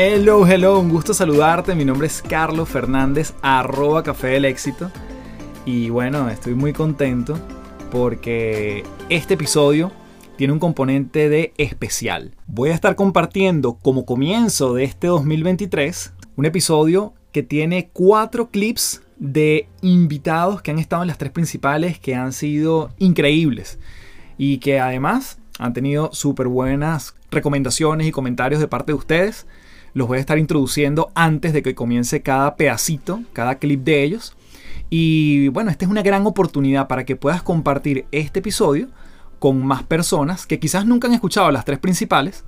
Hello, hello, un gusto saludarte. Mi nombre es Carlos Fernández, arroba Café del Éxito. Y bueno, estoy muy contento porque este episodio tiene un componente de especial. Voy a estar compartiendo como comienzo de este 2023 un episodio que tiene cuatro clips de invitados que han estado en las tres principales que han sido increíbles y que además han tenido súper buenas recomendaciones y comentarios de parte de ustedes los voy a estar introduciendo antes de que comience cada pedacito, cada clip de ellos. Y bueno, esta es una gran oportunidad para que puedas compartir este episodio con más personas que quizás nunca han escuchado las tres principales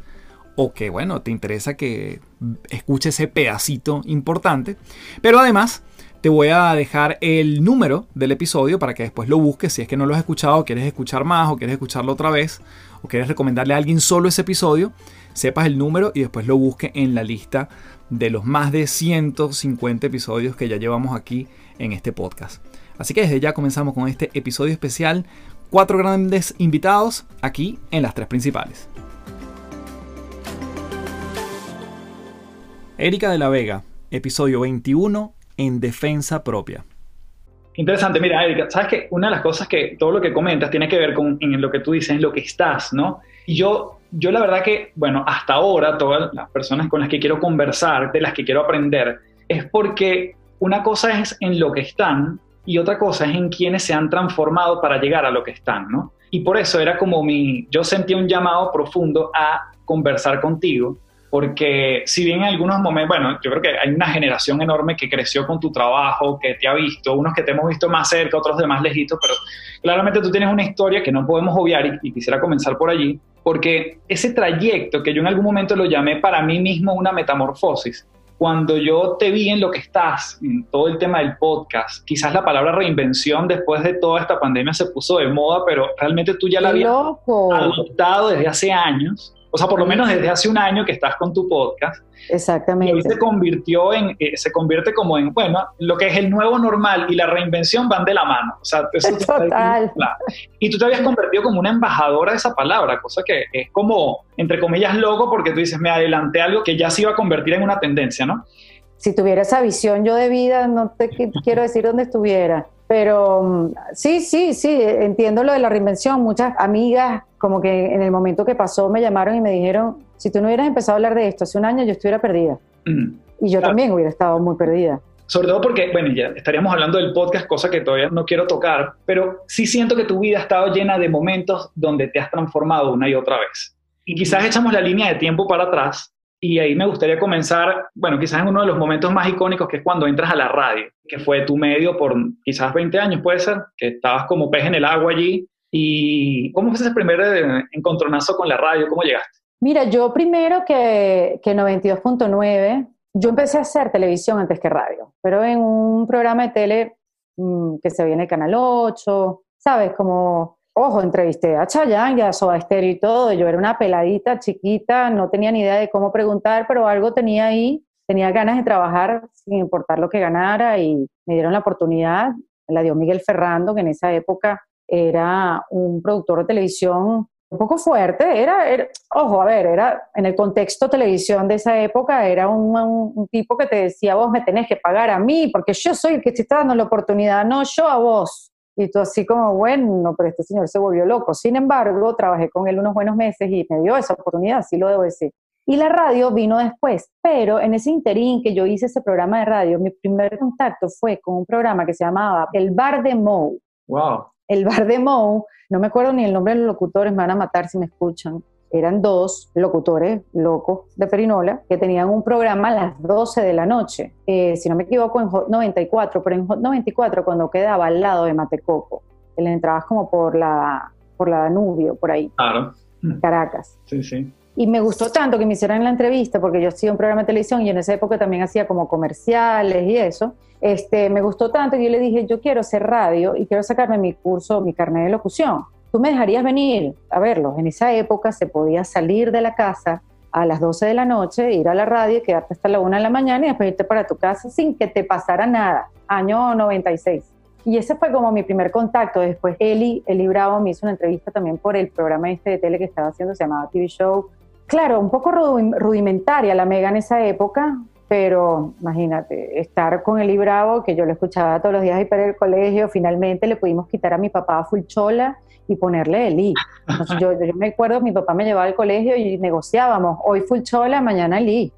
o que bueno, te interesa que escuche ese pedacito importante. Pero además te voy a dejar el número del episodio para que después lo busques si es que no lo has escuchado, quieres escuchar más o quieres escucharlo otra vez o quieres recomendarle a alguien solo ese episodio sepas el número y después lo busque en la lista de los más de 150 episodios que ya llevamos aquí en este podcast. Así que desde ya comenzamos con este episodio especial. Cuatro grandes invitados aquí en las tres principales. Erika de la Vega, episodio 21 en defensa propia. Interesante, mira, Erika, sabes que una de las cosas que todo lo que comentas tiene que ver con lo que tú dices, en lo que estás, ¿no? Y yo yo la verdad que, bueno, hasta ahora todas las personas con las que quiero conversar, de las que quiero aprender, es porque una cosa es en lo que están y otra cosa es en quienes se han transformado para llegar a lo que están, ¿no? Y por eso era como mi, yo sentía un llamado profundo a conversar contigo, porque si bien en algunos momentos, bueno, yo creo que hay una generación enorme que creció con tu trabajo, que te ha visto, unos que te hemos visto más cerca, otros de más lejitos, pero claramente tú tienes una historia que no podemos obviar y quisiera comenzar por allí, porque ese trayecto que yo en algún momento lo llamé para mí mismo una metamorfosis, cuando yo te vi en lo que estás, en todo el tema del podcast, quizás la palabra reinvención después de toda esta pandemia se puso de moda, pero realmente tú ya la habías adoptado desde hace años o sea, por lo menos desde hace un año que estás con tu podcast. Exactamente. Y hoy se convirtió en, eh, se convierte como en, bueno, lo que es el nuevo normal y la reinvención van de la mano. O sea, eso Total. Y tú te habías convertido como una embajadora de esa palabra, cosa que es como, entre comillas, loco porque tú dices, me adelanté algo que ya se iba a convertir en una tendencia, ¿no? Si tuviera esa visión yo de vida, no te quiero decir dónde estuviera. Pero mm, sí, sí, sí, entiendo lo de la reinvención. Muchas amigas, como que en el momento que pasó, me llamaron y me dijeron, si tú no hubieras empezado a hablar de esto hace un año, yo estuviera perdida. Mm. Y yo también hubiera estado muy perdida. Sobre todo porque, bueno, ya estaríamos hablando del podcast, cosa que todavía no quiero tocar, pero sí siento que tu vida ha estado llena de momentos donde te has transformado una y otra vez. Y quizás echamos la línea de tiempo para atrás Y ahí me gustaría comenzar, bueno, quizás en uno de los momentos más icónicos, que es cuando entras a la radio, que fue tu medio por quizás 20 años, puede ser, que estabas como pez en el agua allí. ¿Y cómo fue ese primer eh, encontronazo con la radio? ¿Cómo llegaste? Mira, yo primero que, que 92.9, yo empecé a hacer televisión antes que radio, pero en un programa de tele mm, que se veía en el Canal 8, ¿sabes? Como Ojo, entrevisté a Chayanne y a Soda Stereo y todo. Yo era una peladita chiquita, no tenía ni idea de cómo preguntar, pero algo tenía ahí. Tenía ganas de trabajar sin importar lo que ganara y me dieron la oportunidad. La dio Miguel Ferrando, que en esa época era un productor de televisión un poco fuerte. Era, ojo, a ver, era en el contexto televisión de esa época, era un, un, tipo que te decía, vos me tenés que pagar a mí porque yo soy el que te está dando la oportunidad, no yo a vos. Y tú así como, bueno, pero este señor se volvió loco. Sin embargo, trabajé con él unos buenos meses y me dio esa oportunidad, sí lo debo decir. Y la radio vino después, pero en ese interín que yo hice ese programa de radio, mi primer contacto fue con un programa que se llamaba El Bar de Mou. Wow. El Bar de Mou, no me acuerdo ni el nombre de los locutores, me van a matar si me escuchan eran dos locutores locos de Perinola que tenían un programa a las 12 de la noche, eh, si no me equivoco, en Hot 94, pero en Hot 94 cuando quedaba al lado de Matecoco, le entrabas como por la, por la Danubio, por ahí, claro. Caracas. Sí, sí. Y me gustó tanto que me hicieran la entrevista, porque yo hacía un programa de televisión y en esa época también hacía como comerciales y eso. Este, me gustó tanto que yo le dije, yo quiero hacer radio y quiero sacarme mi curso, mi carnet de locución tú me dejarías venir a verlos. En esa época se podía salir de la casa a las 12 de la noche, ir a la radio, quedarte hasta la 1 de la mañana y después irte para tu casa sin que te pasara nada. Año 96. Y ese fue como mi primer contacto. Después Eli, Eli Bravo me hizo una entrevista también por el programa este de tele que estaba haciendo, se llamaba TV Show. Claro, un poco rudimentaria la Mega en esa época, pero imagínate, estar con Eli Bravo, que yo lo escuchaba todos los días y para el colegio, finalmente le pudimos quitar a mi papá Fulchola y ponerle Eli. Entonces yo, yo, me acuerdo, mi papá me llevaba al colegio y negociábamos, hoy full chola, mañana Eli.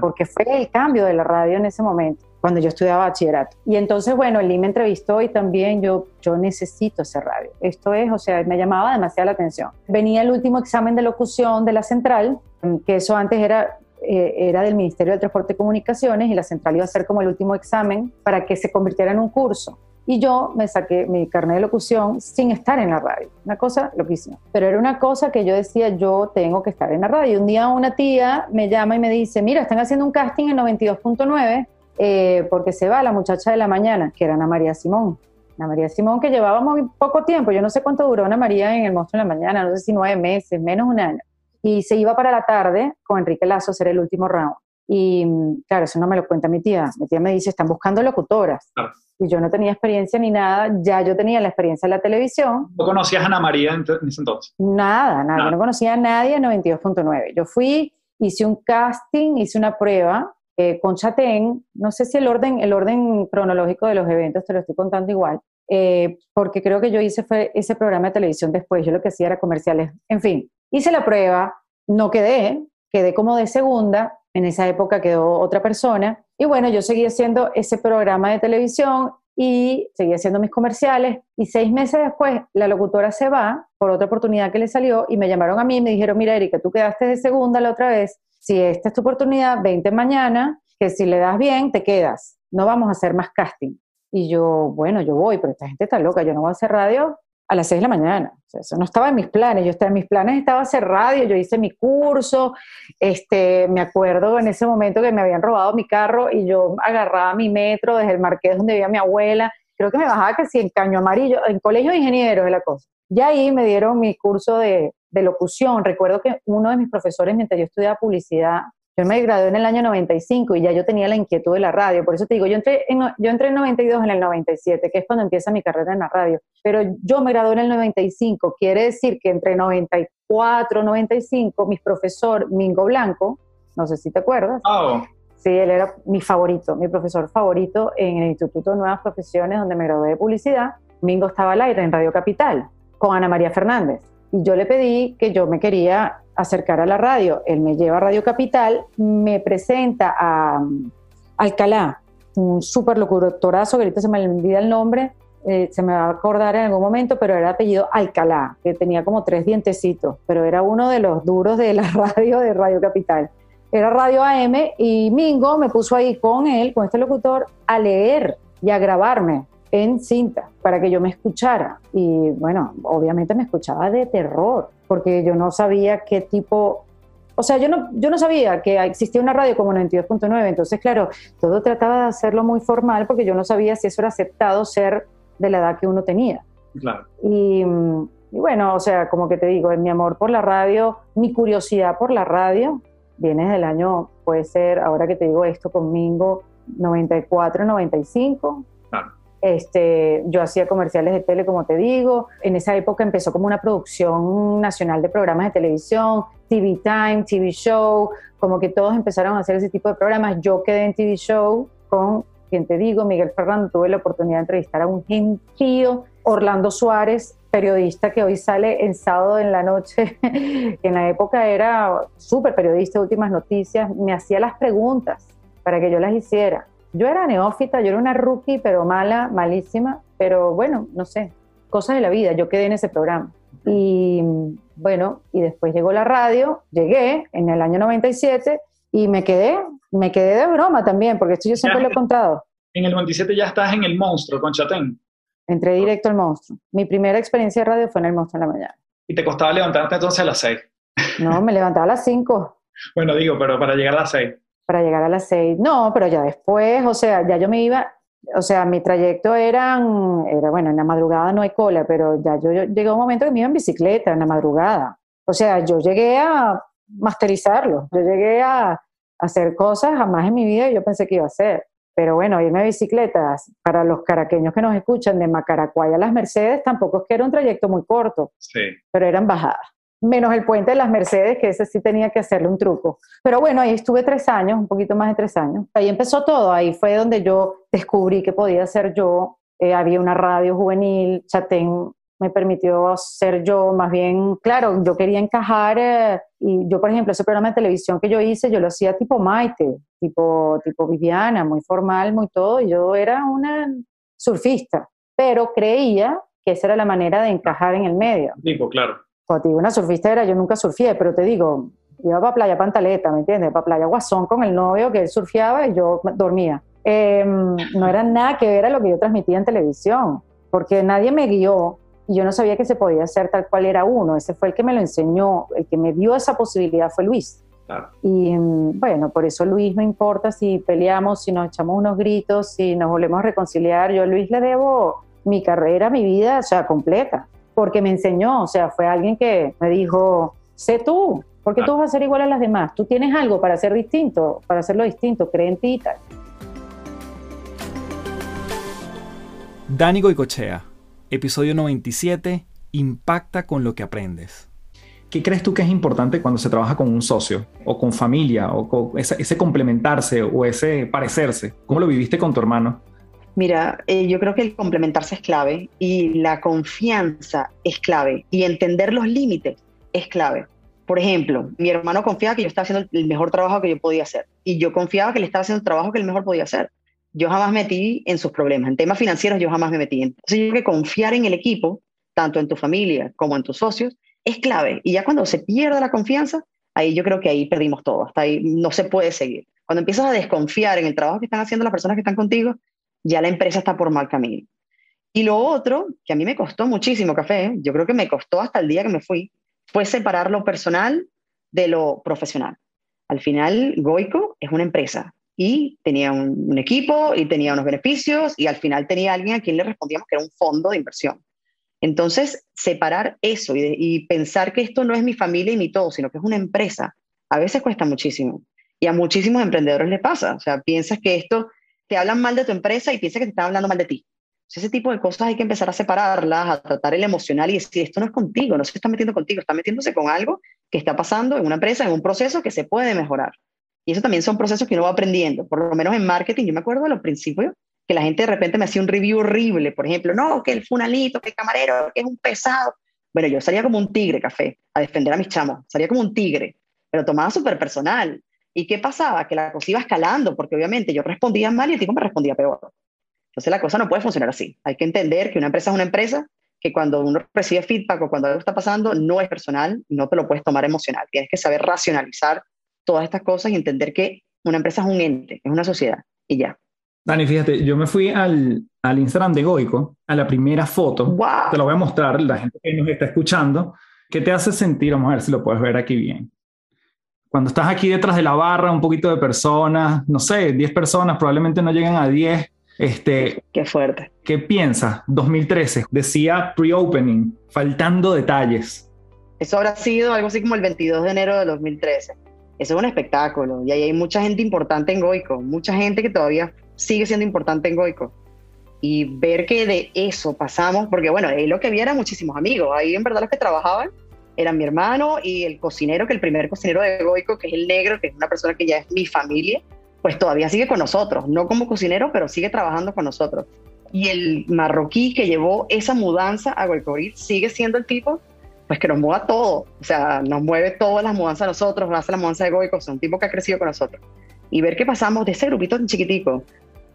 Porque fue el cambio de la radio en ese momento, cuando yo estudiaba bachillerato. Y entonces, bueno, Eli me entrevistó y también yo, yo necesito hacer radio. Esto es, o sea, me llamaba demasiado la atención. Venía el último examen de locución de la central, que eso antes era eh, era del Ministerio de Transporte y Comunicaciones y la central iba a ser como el último examen para que se convirtiera en un curso. Y yo me saqué mi carnet de locución sin estar en la radio. Una cosa loquísima. Pero era una cosa que yo decía, yo tengo que estar en la radio. Un día una tía me llama y me dice, mira, están haciendo un casting en 92.9 eh, porque se va la muchacha de la mañana, que era Ana María Simón. Ana María Simón que llevábamos poco tiempo, yo no sé cuánto duró Ana María en El Monstruo de la Mañana, no sé si nueve meses, menos un año. Y se iba para la tarde con Enrique Lazo a hacer el último round. Y claro, eso no me lo cuenta mi tía. Mi tía me dice, están buscando locutoras. Y yo no tenía experiencia ni nada, ya yo tenía la experiencia en la televisión. ¿No conocías a Ana María en ese entonces? Nada, nada, yo no conocía a nadie en 92.9. Yo fui, hice un casting, hice una prueba eh, con Chatén, no sé si el orden, el orden cronológico de los eventos te lo estoy contando igual, eh, porque creo que yo hice fue ese programa de televisión después, yo lo que hacía era comerciales, en fin, hice la prueba, no quedé, quedé como de segunda, en esa época quedó otra persona. Y bueno, yo seguí haciendo ese programa de televisión y seguí haciendo mis comerciales. Y seis meses después, la locutora se va por otra oportunidad que le salió y me llamaron a mí y me dijeron, mira, Erika, tú quedaste de segunda la otra vez. Si esta es tu oportunidad, vente mañana, que si le das bien, te quedas. No vamos a hacer más casting. Y yo, bueno, yo voy, pero esta gente está loca, yo no voy a hacer radio a las 6 de la mañana. eso no estaba en mis planes. Yo estaba en mis planes, estaba hacer radio, yo hice mi curso. Este, me acuerdo en ese momento que me habían robado mi carro y yo agarraba mi metro desde el Marqués donde vivía mi abuela. Creo que me bajaba casi en Caño Amarillo, en Colegio de Ingenieros es la cosa. Y ahí me dieron mi curso de, de locución. Recuerdo que uno de mis profesores, mientras yo estudiaba publicidad, yo me gradué en el año 95 y ya yo tenía la inquietud de la radio. Por eso te digo, yo entré, en, yo entré en 92 en el 97, que es cuando empieza mi carrera en la radio. Pero yo me gradué en el 95. Quiere decir que entre 94 y 95, mi profesor Mingo Blanco, no sé si te acuerdas. Oh. Sí, él era mi favorito, mi profesor favorito en el Instituto de Nuevas Profesiones, donde me gradué de publicidad. Mingo estaba al aire en Radio Capital con Ana María Fernández. Y yo le pedí que yo me quería acercar a la radio. Él me lleva a Radio Capital, me presenta a um, Alcalá, un súper locutorazo, que ahorita se me olvida el nombre, eh, se me va a acordar en algún momento, pero era apellido Alcalá, que tenía como tres dientecitos, pero era uno de los duros de la radio de Radio Capital. era Radio AM y Mingo me puso ahí con él, con este locutor, a leer y a grabarme en cinta para que yo me escuchara. Y bueno, obviamente me escuchaba de terror, porque yo no sabía qué tipo, o sea, yo no, yo no sabía que existía una radio como 92.9, entonces claro, todo trataba de hacerlo muy formal porque yo no sabía si eso era aceptado ser de la edad que uno tenía. Claro. Y, y bueno, o sea, como que te digo, mi amor por la radio, mi curiosidad por la radio, viene del año, puede ser, ahora que te digo esto, conmigo, 94, 95. Este, yo hacía comerciales de tele, como te digo. En esa época empezó como una producción nacional de programas de televisión, TV Time, TV Show, como que todos empezaron a hacer ese tipo de programas. Yo quedé en TV Show con, quien te digo, Miguel Ferrando. Tuve la oportunidad de entrevistar a un gentío, Orlando Suárez, periodista que hoy sale en sábado en la noche, que en la época era súper periodista últimas noticias, me hacía las preguntas para que yo las hiciera. Yo era neófita, yo era una rookie, pero mala, malísima, pero bueno, no sé, cosas de la vida, yo quedé en ese programa. Y bueno, y después llegó la radio, llegué en el año 97 y me quedé, me quedé de broma también, porque esto yo siempre lo he contado. En el 97 ya estás en El Monstruo con Chatén. Entré directo al monstruo. Mi primera experiencia de radio fue en el monstruo en la mañana. ¿Y te costaba levantarte entonces a las 6? No, me levantaba a las 5. Bueno, digo, pero para llegar a las 6. Para llegar a las 6. No, pero ya después, o sea, ya yo me iba, o sea, mi trayecto eran, era, bueno, en la madrugada no hay cola, pero ya yo, yo llegué a un momento que me iba en bicicleta en la madrugada. O sea, yo llegué a masterizarlo, yo llegué a hacer cosas jamás en mi vida yo pensé que iba a hacer. Pero bueno, irme a bicicletas, para los caraqueños que nos escuchan, de Macaracuay a las Mercedes, tampoco es que era un trayecto muy corto, Sí. pero eran bajadas. Menos el puente de las Mercedes, que ese sí tenía que hacerle un truco. Pero bueno, ahí estuve tres años, un poquito más de tres años. Ahí empezó todo, ahí fue donde yo descubrí que podía ser yo. Eh, había una radio juvenil, Chatén me permitió ser yo, más bien, claro, yo quería encajar, eh, y yo, por ejemplo, ese programa de televisión que yo hice, yo lo hacía tipo Maite, tipo, tipo Viviana, muy formal, muy todo, y yo era una surfista, pero creía que esa era la manera de encajar en el medio. Tipo, claro. Cuando te digo una surfista era, yo nunca surfié, pero te digo, iba para Playa Pantaleta, ¿me entiendes? Para Playa Guasón con el novio que él surfeaba y yo dormía. Eh, no era nada que ver a lo que yo transmitía en televisión, porque nadie me guió y yo no sabía que se podía hacer tal cual era uno. Ese fue el que me lo enseñó, el que me dio esa posibilidad fue Luis. Claro. Y mm, bueno, por eso Luis no importa si peleamos, si nos echamos unos gritos, si nos volvemos a reconciliar. Yo a Luis le debo mi carrera, mi vida, o sea, completa, porque me enseñó, o sea, fue alguien que me dijo, sé tú, porque tú vas a ser igual a las demás. Tú tienes algo para ser distinto, para hacerlo distinto, cree en ti y tal. Dani Goicochea, episodio 97, Impacta con lo que aprendes. ¿Qué crees tú que es importante cuando se trabaja con un socio o con familia o con ese, ese complementarse o ese parecerse? ¿Cómo lo viviste con tu hermano? Mira, eh, yo creo que el complementarse es clave y la confianza es clave y entender los límites es clave. Por ejemplo, mi hermano confiaba que yo estaba haciendo el mejor trabajo que yo podía hacer y yo confiaba que él estaba haciendo el trabajo que él mejor podía hacer. Yo jamás metí en sus problemas. En temas financieros yo jamás me metí. Entonces yo creo que confiar en el equipo, tanto en tu familia como en tus socios, es clave. Y ya cuando se pierde la confianza, ahí yo creo que ahí perdimos todo. Hasta ahí no se puede seguir. Cuando empiezas a desconfiar en el trabajo que están haciendo las personas que están contigo, ya la empresa está por mal camino. Y lo otro, que a mí me costó muchísimo café, yo creo que me costó hasta el día que me fui, fue separar lo personal de lo profesional. Al final, Goico es una empresa y tenía un, equipo y tenía unos beneficios y al final tenía alguien a quien le respondíamos que era un fondo de inversión. Entonces, separar eso y, y pensar que esto no es mi familia y mi todo, sino que es una empresa, a veces cuesta muchísimo. Y a muchísimos emprendedores le pasa. O sea, piensas que esto te hablan mal de tu empresa y piensas que te están hablando mal de ti. Ese tipo de cosas hay que empezar a separarlas, a tratar el emocional y decir, esto no es contigo, no se está metiendo contigo, está metiéndose con algo que está pasando en una empresa, en un proceso que se puede mejorar. Y eso también son procesos que uno va aprendiendo. Por lo menos en marketing, yo me acuerdo de los principios que la gente de repente me hacía un review horrible. Por ejemplo, no, que el funalito, que el camarero, que es un pesado. Bueno, yo salía como un tigre, café, a defender a mis chamos. Salía como un tigre, pero tomaba súper personal. ¿Y qué pasaba? Que la cosa iba escalando, porque obviamente yo respondía mal y el tipo me respondía peor. Entonces la cosa no puede funcionar así. Hay que entender que una empresa es una empresa, que cuando uno recibe feedback o cuando algo está pasando, no es personal, no te lo puedes tomar emocional. Tienes que saber racionalizar todas estas cosas y entender que una empresa es un ente, es una sociedad y ya. Dani, fíjate, yo me fui al, al Instagram de Goico, a la primera foto. ¡Wow! Te lo voy a mostrar, la gente que nos está escuchando. ¿Qué te hace sentir? Vamos a ver si lo puedes ver aquí bien. Cuando estás aquí detrás de la barra, un poquito de personas, no sé, 10 personas, probablemente no llegan a 10. Este, Qué fuerte. ¿Qué piensas? 2013, decía pre-opening, faltando detalles. Eso habrá sido algo así como el 22 de enero de 2013. Eso es un espectáculo y ahí hay mucha gente importante en Goico, mucha gente que todavía sigue siendo importante en Goico. Y ver que de eso pasamos, porque bueno, ahí lo que había eran muchísimos amigos, ahí en verdad los que trabajaban eran mi hermano y el cocinero, que el primer cocinero de Goico, que es el negro, que es una persona que ya es mi familia, pues todavía sigue con nosotros, no como cocinero, pero sigue trabajando con nosotros. Y el marroquí que llevó esa mudanza a Goicorit sigue siendo el tipo pues que nos mueva todo, o sea, nos mueve todas las mudanzas a nosotros, hace la mudanza de Goico, es un tipo que ha crecido con nosotros. Y ver que pasamos de ese grupito tan chiquitico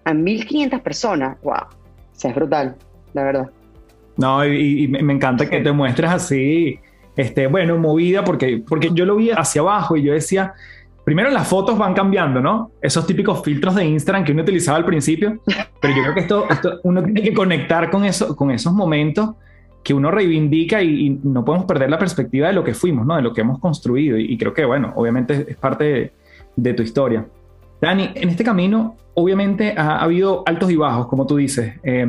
a 1500 personas, wow, o sea, es brutal, la verdad. No, y, y me encanta que te muestres así, este, bueno, movida, porque, porque yo lo vi hacia abajo y yo decía, primero las fotos van cambiando, ¿no? Esos típicos filtros de Instagram que uno utilizaba al principio, pero yo creo que esto, esto uno tiene que conectar con, eso, con esos momentos que uno reivindica y, no podemos perder la perspectiva de lo que fuimos, ¿no? De lo que hemos construido. Y, creo que, bueno, obviamente es parte de, tu historia. Dani, en este camino, obviamente ha, ha habido altos y bajos, como tú dices. Eh,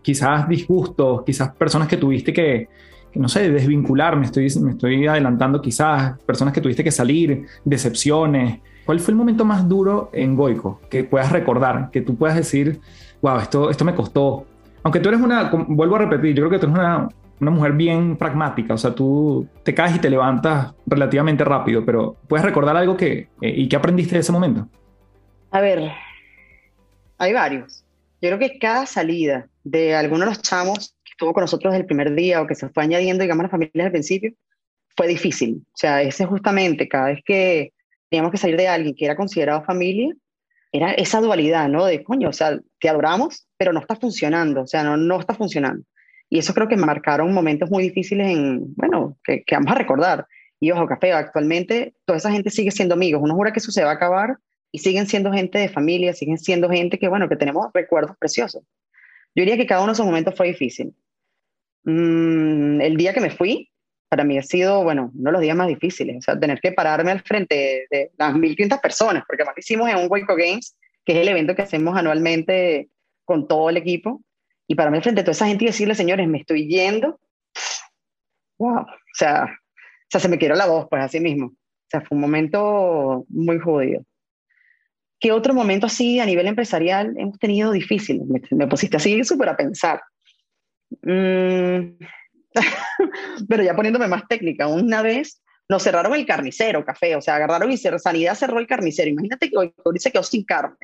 quizás disgustos, quizás personas que tuviste que, no sé, desvincular, me estoy, me estoy adelantando quizás, personas que tuviste que salir, decepciones. ¿Cuál fue el momento más duro en Goico que puedas recordar, que tú puedas decir, wow, esto, esto me costó? Aunque tú eres una, vuelvo a repetir, yo creo que tú eres una, mujer bien pragmática, o sea, tú te caes y te levantas relativamente rápido, pero ¿puedes recordar algo que, eh, y qué aprendiste de ese momento? A ver, hay varios. Yo creo que cada salida de alguno de los chamos estuvo con nosotros desde el primer día o que se fue añadiendo, digamos, a las familias al principio, fue difícil. O sea, ese justamente, cada vez que teníamos que salir de alguien que era considerado familia, era esa dualidad, ¿no? De coño, o sea, te adoramos, pero no está funcionando, o sea, no, no está funcionando. Y eso creo que marcaron momentos muy difíciles en, bueno, que, que vamos a recordar. Y ojo, Café, actualmente toda esa gente sigue siendo amigos. Uno jura que eso se va a acabar y siguen siendo gente de familia, siguen siendo gente que, bueno, que tenemos recuerdos preciosos. Yo diría que cada uno de esos momentos fue difícil. Mm, el día que me fui, para mí ha sido, bueno, uno de los días más difíciles. O sea, tener que pararme al frente de las 1.500 personas, porque además lo hicimos en un Waco Games, que es el evento que hacemos anualmente con todo el equipo. Y para mí, frente a toda esa gente y decirle, señores, me estoy yendo, wow, o sea, o sea, se me quiero la voz, pues así mismo. O sea, fue un momento muy jodido. ¿Qué otro momento así a nivel empresarial hemos tenido difícil? Me, me pusiste así súper a pensar. Mm, pero ya poniéndome más técnica, una vez nos cerraron el carnicero, café, o sea, agarraron y Sanidad cerró el carnicero. Imagínate que hoy, hoy se quedó sin carne.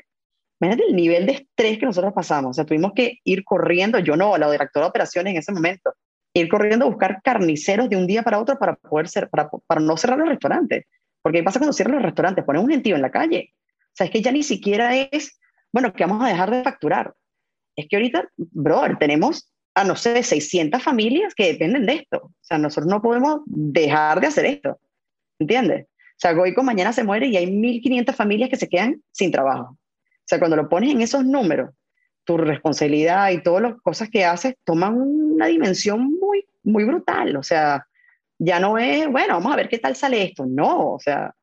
Imagínate el nivel de estrés que nosotros pasamos. O sea, tuvimos que ir corriendo, yo no, la directora de operaciones en ese momento, ir corriendo a buscar carniceros de un día para otro para poder ser, para, para no cerrar los restaurantes. Porque ¿qué pasa cuando cierran los restaurantes? Ponen un gentío en la calle. O sea, es que ya ni siquiera es, bueno, que vamos a dejar de facturar. Es que ahorita, brother, tenemos a, no sé, 600 familias que dependen de esto. O sea, nosotros no podemos dejar de hacer esto. ¿Entiendes? O sea, Goico mañana se muere y hay 1.500 familias que se quedan sin trabajo. O sea, cuando lo pones en esos números, tu responsabilidad y todas las cosas que haces toman una dimensión muy, muy brutal. O sea, ya no es, bueno, vamos a ver qué tal sale esto. No, o sea,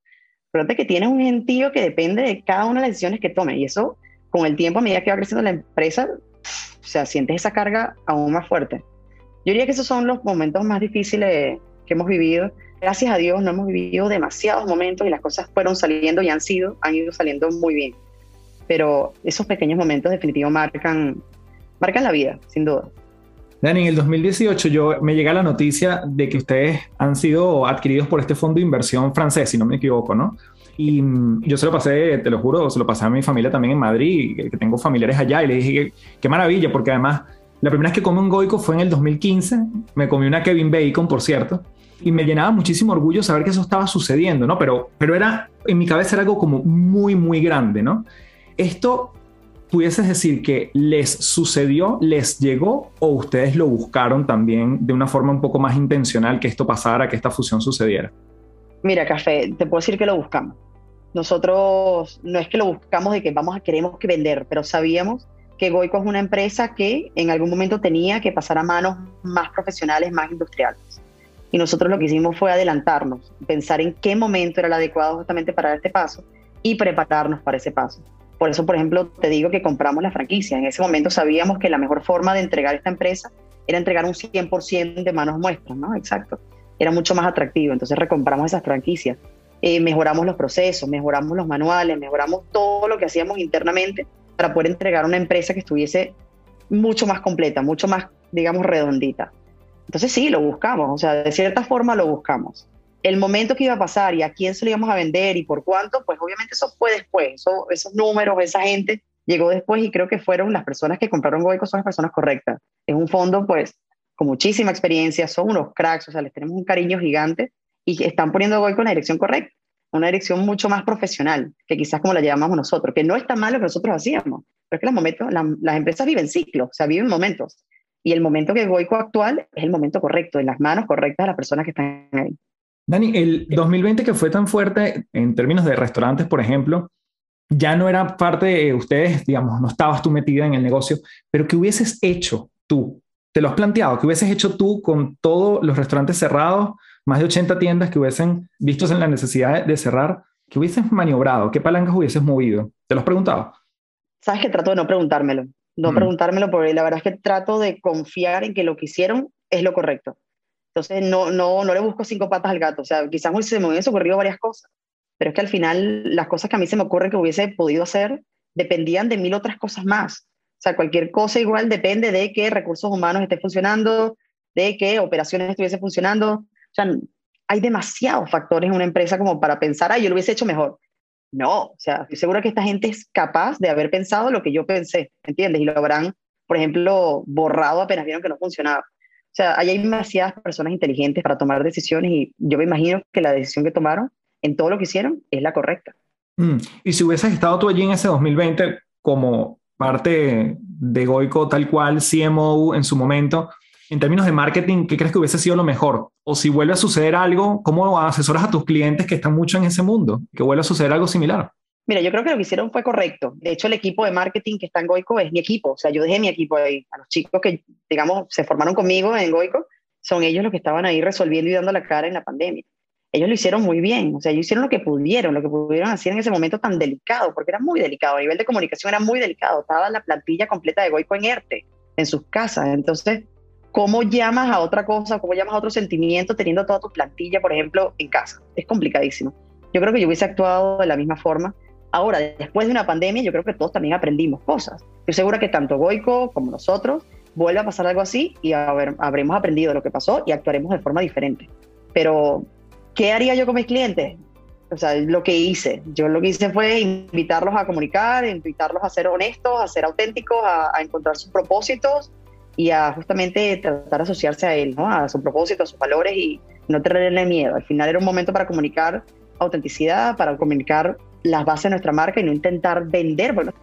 fíjate que tienes un gentío que depende de cada una de las decisiones que tome. Y eso, con el tiempo, a medida que va creciendo la empresa, o sea, sientes esa carga aún más fuerte. Yo diría que esos son los momentos más difíciles que hemos vivido. Gracias a Dios no hemos vivido demasiados momentos y las cosas fueron saliendo y han sido, han ido saliendo muy bien. Pero esos pequeños momentos definitivamente marcan, marcan la vida, sin duda. Dani, en el 2018 yo me llega la noticia de que ustedes han sido adquiridos por este fondo de inversión francés, si no me equivoco, ¿no? Y yo se lo pasé, te lo juro, se lo pasé a mi familia también en Madrid, que tengo familiares allá, y le dije qué maravilla, porque además la primera vez que comí un goico fue en el 2015, me comí una Kevin Bacon, por cierto, y me llenaba muchísimo orgullo saber que eso estaba sucediendo, ¿no? Pero, pero era, en mi cabeza era algo como muy, muy grande, ¿no? Esto pudieses decir que les sucedió, les llegó o ustedes lo buscaron también de una forma un poco más intencional que esto pasara, que esta fusión sucediera? Mira, Café, te puedo decir que lo buscamos. Nosotros no es que lo buscamos de que vamos a queremos que vender, pero sabíamos que Goico es una empresa que en algún momento tenía que pasar a manos más profesionales, más industriales. Y nosotros lo que hicimos fue adelantarnos, pensar en qué momento era el adecuado justamente para este paso y prepararnos para ese paso. Por eso, por ejemplo, te digo que compramos la franquicia. En ese momento sabíamos que la mejor forma de entregar esta empresa era entregar un 100% de manos muestras, ¿no? Exacto. Era mucho más atractivo. Entonces recompramos esas franquicias. Eh, mejoramos los procesos, mejoramos los manuales, mejoramos todo lo que hacíamos internamente para poder entregar una empresa que estuviese mucho más completa, mucho más, digamos, redondita. Entonces sí, lo buscamos, o sea, de cierta forma lo buscamos. El momento que iba a pasar y a quién se lo íbamos a vender y por cuánto, pues obviamente eso fue después, esos números, esa gente llegó después y creo que fueron las personas que compraron Goico son las personas correctas. Es un fondo pues con muchísima experiencia, son unos cracks, o sea, les tenemos un cariño gigante y están poniendo Goico en la dirección correcta una dirección mucho más profesional, que quizás como la llamamos nosotros, que no está mal lo que nosotros hacíamos, pero es que los momentos, las empresas viven ciclos, o sea, viven momentos. Y el momento que Goico actual es el momento correcto, en las manos correctas de las personas que están ahí. Dani, el 2020 que fue tan fuerte en términos de restaurantes, por ejemplo, ya no era parte de ustedes, digamos, no estabas tú metida en el negocio, pero ¿qué hubieses hecho tú? ¿Te lo has planteado? ¿Qué hubieses hecho tú con todos los restaurantes cerrados? más de 80 tiendas que hubiesen visto en la necesidad de cerrar, que hubiesen maniobrado? ¿Qué palancas hubieses movido? ¿Te lo has preguntado? Sabes que trato de no preguntármelo, no mm. preguntármelo porque la verdad es que trato de confiar en que lo que hicieron es lo correcto. Entonces no, no, no le busco cinco patas al gato, o sea, quizás se me hubiesen ocurrido varias cosas, pero es que al final las cosas que a mí se me ocurren que hubiese podido hacer dependían de mil otras cosas más. O sea, cualquier cosa igual depende de que recursos humanos estén funcionando, de que operaciones estuviesen funcionando, o sea, hay demasiados factores en una empresa como para pensar, ah, yo lo hubiese hecho mejor. No, o sea, estoy segura que esta gente es capaz de haber pensado lo que yo pensé, ¿entiendes? Y lo habrán, por ejemplo, borrado apenas vieron que no funcionaba. O sea, hay demasiadas personas inteligentes para tomar decisiones y yo me imagino que la decisión que tomaron en todo lo que hicieron es la correcta. Mm, y si hubieses estado tú allí en ese 2020 como parte de Goico tal cual, CMO en su momento, en términos de marketing, ¿qué crees que hubiese sido lo mejor? O si vuelve a suceder algo, ¿cómo asesoras a tus clientes que están mucho en ese mundo? Que vuelva a suceder algo similar. Mira, yo creo que lo que hicieron fue correcto. De hecho, el equipo de marketing que está en Goico es mi equipo. O sea, yo dejé mi equipo ahí. A los chicos que, digamos, se formaron conmigo en Goico, son ellos los que estaban ahí resolviendo y dando la cara en la pandemia. Ellos lo hicieron muy bien. O sea, ellos hicieron lo que pudieron, lo que pudieron hacer en ese momento tan delicado, porque era muy delicado. A nivel de comunicación era muy delicado. Estaba la plantilla completa de Goico en ERTE, en sus casas. Entonces, ¿Cómo llamas a otra cosa, cómo llamas a otro sentimiento teniendo toda tu plantilla, por ejemplo, en casa? Es complicadísimo. Yo creo que yo hubiese actuado de la misma forma. Ahora, después de una pandemia, yo creo que todos también aprendimos cosas. Estoy segura que tanto Goico como nosotros vuelve a pasar algo así y a ver, habremos aprendido lo que pasó y actuaremos de forma diferente. Pero, ¿qué haría yo con mis clientes? O sea, lo que hice. Yo lo que hice fue invitarlos a comunicar, invitarlos a ser honestos, a ser auténticos, a, a encontrar sus propósitos y a justamente tratar de asociarse a él, ¿no? a su propósito, a sus valores y no tenerle miedo. Al final era un momento para comunicar autenticidad, para comunicar las bases de nuestra marca y no intentar vender. Bueno.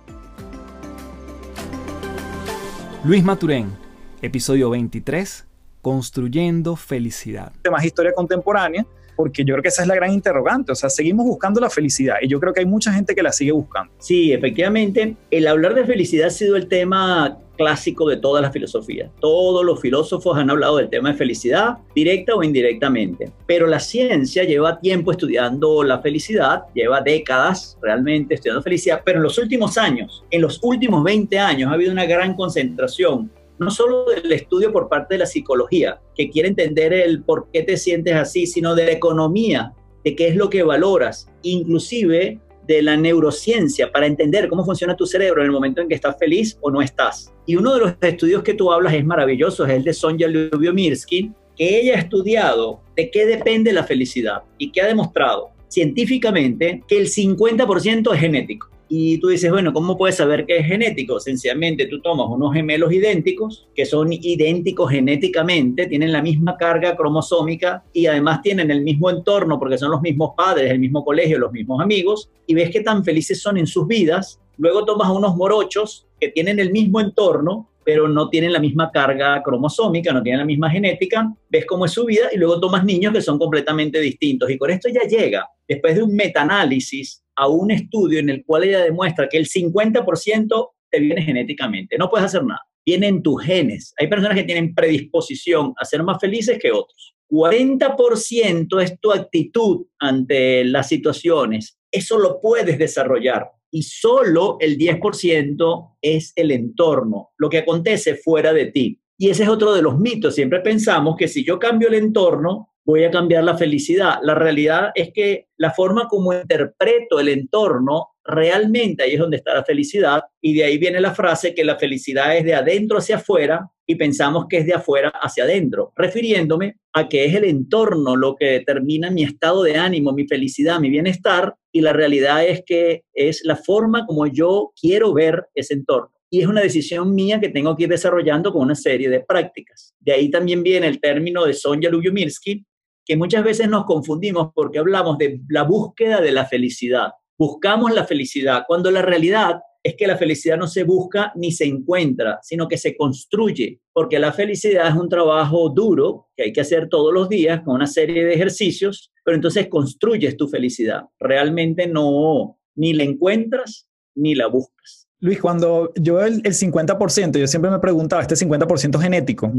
Luis Maturén, episodio 23, Construyendo Felicidad. Más historia contemporánea, porque yo creo que esa es la gran interrogante. O sea, seguimos buscando la felicidad y yo creo que hay mucha gente que la sigue buscando. Sí, efectivamente, el hablar de felicidad ha sido el tema clásico de toda la filosofía. Todos los filósofos han hablado del tema de felicidad, directa o indirectamente. Pero la ciencia lleva tiempo estudiando la felicidad, lleva décadas realmente estudiando felicidad, pero en los últimos años, en los últimos 20 años, ha habido una gran concentración no solo del estudio por parte de la psicología, que quiere entender el por qué te sientes así, sino de la economía, de qué es lo que valoras, inclusive de la neurociencia para entender cómo funciona tu cerebro en el momento en que estás feliz o no estás. Y uno de los estudios que tú hablas es maravilloso, es el de Sonja Lyubomirsky, que ella ha estudiado de qué depende la felicidad y que ha demostrado científicamente que el 50% es genético. Y tú dices, bueno, ¿cómo puedes saber que es genético? Sencillamente tú tomas unos gemelos idénticos, que son idénticos genéticamente, tienen la misma carga cromosómica y además tienen el mismo entorno porque son los mismos padres, el mismo colegio, los mismos amigos, y ves qué tan felices son en sus vidas. Luego tomas unos morochos que tienen el mismo entorno, pero no tienen la misma carga cromosómica, no tienen la misma genética, ves cómo es su vida y luego tomas niños que son completamente distintos. Y con esto ya llega, después de un metaanálisis a un estudio en el cual ella demuestra que el 50% te viene genéticamente. No puedes hacer nada. Viene en tus genes. Hay personas que tienen predisposición a ser más felices que otros. 40% es tu actitud ante las situaciones. Eso lo puedes desarrollar. Y solo el 10% es el entorno, lo que acontece fuera de ti. Y ese es otro de los mitos. Siempre pensamos que si yo cambio el entorno, voy a cambiar la felicidad. La realidad es que la forma como interpreto el entorno, realmente ahí es donde está la felicidad. Y de ahí viene la frase que la felicidad es de adentro hacia afuera y pensamos que es de afuera hacia adentro, refiriéndome a que es el entorno lo que determina mi estado de ánimo, mi felicidad, mi bienestar. Y la realidad es que es la forma como yo quiero ver ese entorno y es una decisión mía que tengo que ir desarrollando con una serie de prácticas. De ahí también viene el término de Sonja Lyubomirsky, que muchas veces nos confundimos porque hablamos de la búsqueda de la felicidad. Buscamos la felicidad, cuando la realidad es que la felicidad no se busca ni se encuentra, sino que se construye, porque la felicidad es un trabajo duro que hay que hacer todos los días con una serie de ejercicios, pero entonces construyes tu felicidad. Realmente no, ni la encuentras ni la buscas. Luis, cuando yo el, el 50%, yo siempre me preguntaba, este 50% genético,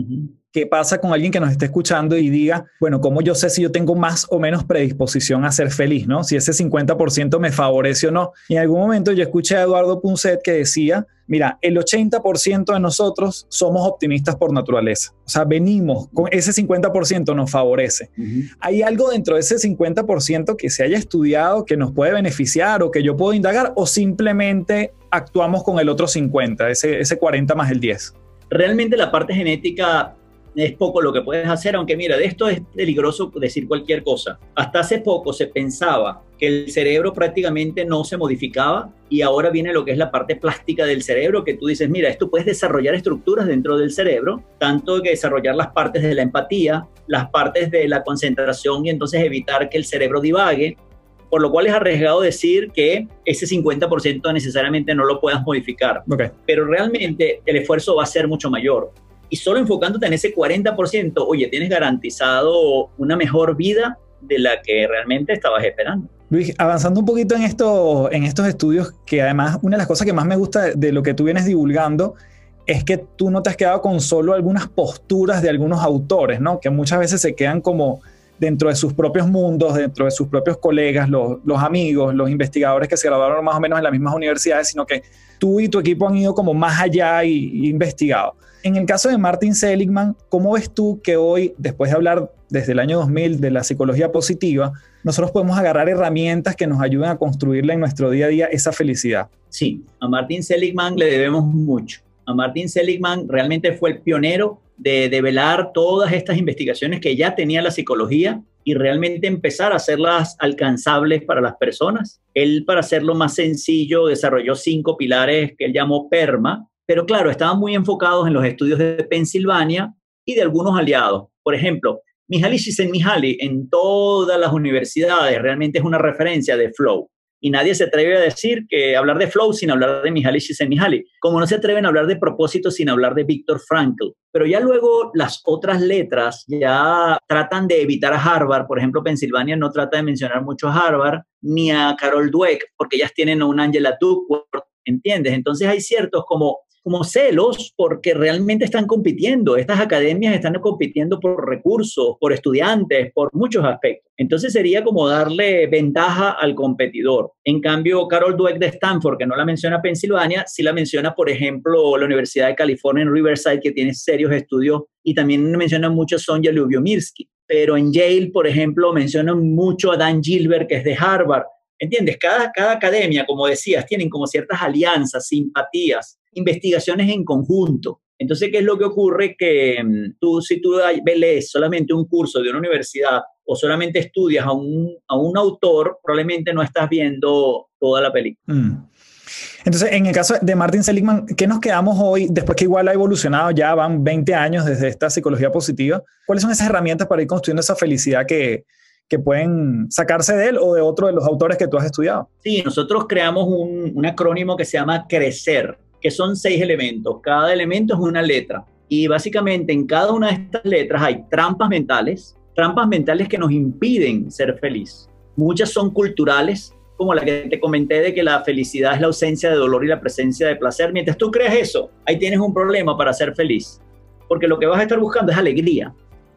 ¿qué pasa con alguien que nos esté escuchando y diga, bueno, ¿cómo yo sé si yo tengo más o menos predisposición a ser feliz, ¿no? Si ese 50% me favorece o no. Y en algún momento yo escuché a Eduardo Punset que decía, mira, el 80% de nosotros somos optimistas por naturaleza. O sea, venimos, con ese 50% nos favorece. ¿Hay algo dentro de ese 50% que se haya estudiado que nos puede beneficiar o que yo puedo indagar o simplemente actuamos con el otro 50, ese, ese 40 más el 10? Realmente la parte genética es poco lo que puedes hacer, aunque mira, de esto es peligroso decir cualquier cosa. Hasta hace poco se pensaba que el cerebro prácticamente no se modificaba y ahora viene lo que es la parte plástica del cerebro, que tú dices, mira, esto puedes desarrollar estructuras dentro del cerebro, tanto que desarrollar las partes de la empatía, las partes de la concentración y entonces evitar que el cerebro divague, por lo cual es arriesgado decir que ese 50% necesariamente no lo puedas modificar. Pero realmente el esfuerzo va a ser mucho mayor y solo enfocándote en ese 40%, oye, tienes garantizado una mejor vida de la que realmente estabas esperando. Luis, avanzando un poquito en, esto, en estos estudios, que además una de las cosas que más me gusta de lo que tú vienes divulgando es que tú no te has quedado con solo algunas posturas de algunos autores, ¿no? Que muchas veces se quedan como dentro de sus propios mundos, dentro de sus propios colegas, los, amigos, los investigadores que se graduaron más o menos en las mismas universidades, sino que tú y tu equipo han ido como más allá y, investigado. En el caso de Martin Seligman, ¿cómo ves tú que hoy, después de hablar desde el año 2000 de la psicología positiva, nosotros podemos agarrar herramientas que nos ayuden a construirla en nuestro día a día esa felicidad? Sí, a Martin Seligman le debemos mucho. A Martin Seligman realmente fue el pionero de develar todas estas investigaciones que ya tenía la psicología y realmente empezar a hacerlas alcanzables para las personas. Él, para hacerlo más sencillo, desarrolló cinco pilares que él llamó PERMA, pero claro, estaban muy enfocados en los estudios de Pensilvania y de algunos aliados. Por ejemplo, Mihaly Csikszentmihalyi en todas las universidades realmente es una referencia de flow. Y nadie se atreve a decir que hablar de flow sin hablar de Mihaly Csikszentmihalyi, como no se atreven a hablar de propósito sin hablar de Viktor Frankl. Pero ya luego las otras letras ya tratan de evitar a Harvard, por ejemplo, Pensilvania no trata de mencionar mucho a Harvard, ni a Carol Dweck, porque ellas tienen a un Angela Duckworth, ¿entiendes? Entonces hay ciertos como como celos porque realmente están compitiendo. Estas academias están compitiendo por recursos, por estudiantes, por muchos aspectos. Entonces sería como darle ventaja al competidor. En cambio, Carol Dweck de Stanford, que no la menciona Pensilvania, sí la menciona, por ejemplo, la Universidad de California en Riverside, que tiene serios estudios, y también menciona mucho Sonja Lyubomirsky. Pero en Yale, por ejemplo, mencionan mucho a Dan Gilbert, que es de Harvard. ¿Entiendes? Cada, cada academia, como decías, tienen como ciertas alianzas, simpatías investigaciones en conjunto. Entonces, ¿qué es lo que ocurre? Que mm, tú, si tú lees solamente un curso de una universidad o solamente estudias a un, a un autor, probablemente no estás viendo toda la película. Mm. Entonces, en el caso de Martin Seligman, ¿qué nos quedamos hoy, después que igual ha evolucionado, ya van 20 años desde esta psicología positiva? ¿Cuáles son esas herramientas para ir construyendo esa felicidad que, que pueden sacarse de él o de otro de los autores que tú has estudiado? Sí, nosotros creamos un, un acrónimo que se llama CRECER que son seis elementos. Cada elemento es una letra. Y básicamente en cada una de estas letras hay trampas mentales, trampas mentales que nos impiden ser feliz. Muchas son culturales, como la que te comenté de que la felicidad es la ausencia de dolor y la presencia de placer. Mientras tú crees eso, ahí tienes un problema para ser feliz, porque lo que vas a estar buscando es alegría,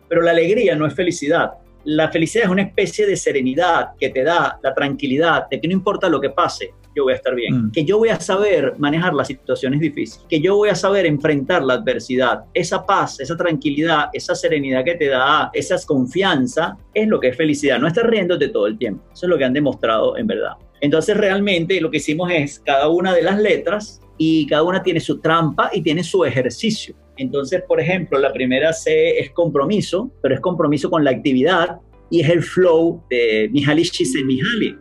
pero la alegría no es felicidad. La felicidad es una especie de serenidad que te da la tranquilidad de que no importa lo que pase, yo voy a estar bien, mm. que yo voy a saber manejar las situaciones difíciles, que yo voy a saber enfrentar la adversidad. Esa paz, esa tranquilidad, esa serenidad que te da, esa confianza, es lo que es felicidad. No estar riéndote todo el tiempo. Eso es lo que han demostrado en verdad. Entonces realmente lo que hicimos es cada una de las letras y cada una tiene su trampa y tiene su ejercicio. Entonces, por ejemplo, la primera C es compromiso, pero es compromiso con la actividad y es el flow de Mihaly Csikszentmihalyi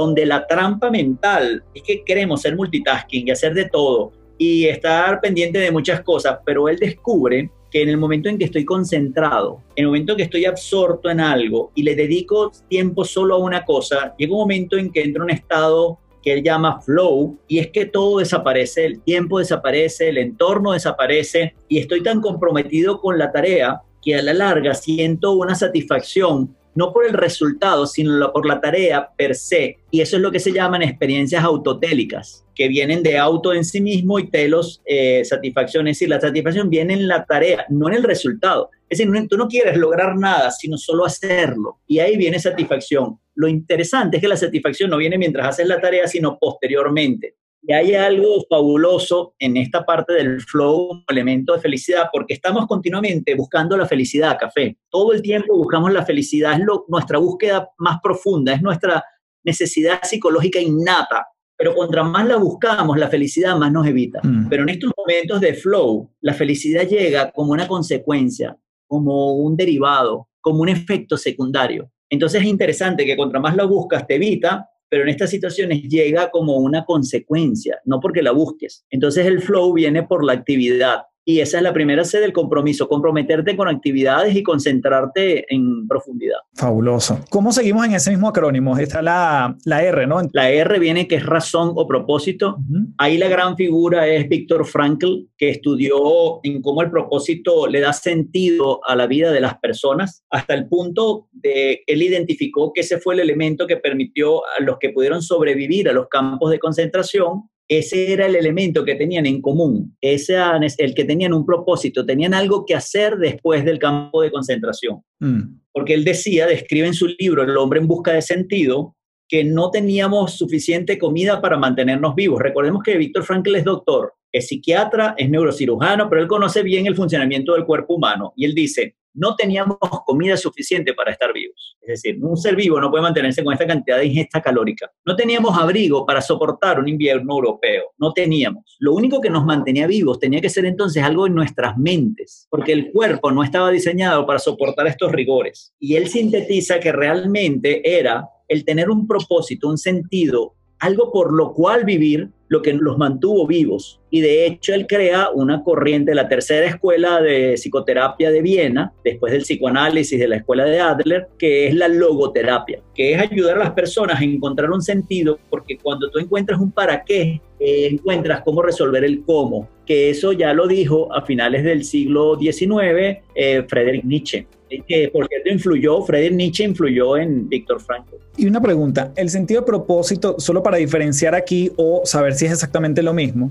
donde la trampa mental es que queremos ser multitasking y hacer de todo y estar pendiente de muchas cosas, pero él descubre que en el momento en que estoy concentrado, en el momento en que estoy absorto en algo y le dedico tiempo solo a una cosa, llega un momento en que entra un estado que él llama flow, y es que todo desaparece, el tiempo desaparece, el entorno desaparece, y estoy tan comprometido con la tarea que a la larga siento una satisfacción no por el resultado, sino por la tarea per se. Y eso es lo que se llaman experiencias autotélicas, que vienen de auto en sí mismo y telos, eh, satisfacción. Es decir, la satisfacción viene en la tarea, no en el resultado. Es decir, tú no quieres lograr nada, sino solo hacerlo. Y ahí viene satisfacción. Lo interesante es que la satisfacción no viene mientras haces la tarea, sino posteriormente. Y hay algo fabuloso en esta parte del flow como elemento de felicidad, porque estamos continuamente buscando la felicidad, café. Todo el tiempo buscamos la felicidad, es nuestra búsqueda más profunda, es nuestra necesidad psicológica innata. Pero contra más la buscamos, la felicidad más nos evita. Mm. Pero en estos momentos de flow, la felicidad llega como una consecuencia, como un derivado, como un efecto secundario. Entonces es interesante que contra más la buscas, te evita, pero en estas situaciones llega como una consecuencia, no porque la busques. Entonces el flow viene por la actividad. Y esa es la primera sede del compromiso, comprometerte con actividades y concentrarte en profundidad. Fabuloso. ¿Cómo seguimos en ese mismo acrónimo? Está la, la R, ¿no? La R viene que es razón o propósito. Ahí la gran figura es Víctor Frankl, que estudió en cómo el propósito le da sentido a la vida de las personas, hasta el punto de él identificó que ese fue el elemento que permitió a los que pudieron sobrevivir a los campos de concentración ese era el elemento que tenían en común, ese el que tenían un propósito, tenían algo que hacer después del campo de concentración. Mm. Porque él decía, describe en su libro El hombre en busca de sentido, que no teníamos suficiente comida para mantenernos vivos. Recordemos que Víctor Frankl es doctor, es psiquiatra, es neurocirujano, pero él conoce bien el funcionamiento del cuerpo humano. Y él dice, no teníamos comida suficiente para estar vivos. Es decir, un ser vivo no puede mantenerse con esta cantidad de ingesta calórica. No teníamos abrigo para soportar un invierno europeo. No teníamos. Lo único que nos mantenía vivos tenía que ser entonces algo en nuestras mentes, porque el cuerpo no estaba diseñado para soportar estos rigores. Y él sintetiza que realmente era el tener un propósito, un sentido, algo por lo cual vivir lo que los mantuvo vivos. Y de hecho él crea una corriente, la tercera escuela de psicoterapia de Viena, después del psicoanálisis de la escuela de Adler, que es la logoterapia, que es ayudar a las personas a encontrar un sentido, porque cuando tú encuentras un para qué, eh, encuentras cómo resolver el cómo, que eso ya lo dijo a finales del siglo XIX eh, Friedrich Nietzsche que por cierto influyó, Friedrich Nietzsche influyó en Víctor Frankl. Y una pregunta, el sentido de propósito, solo para diferenciar aquí o saber si es exactamente lo mismo,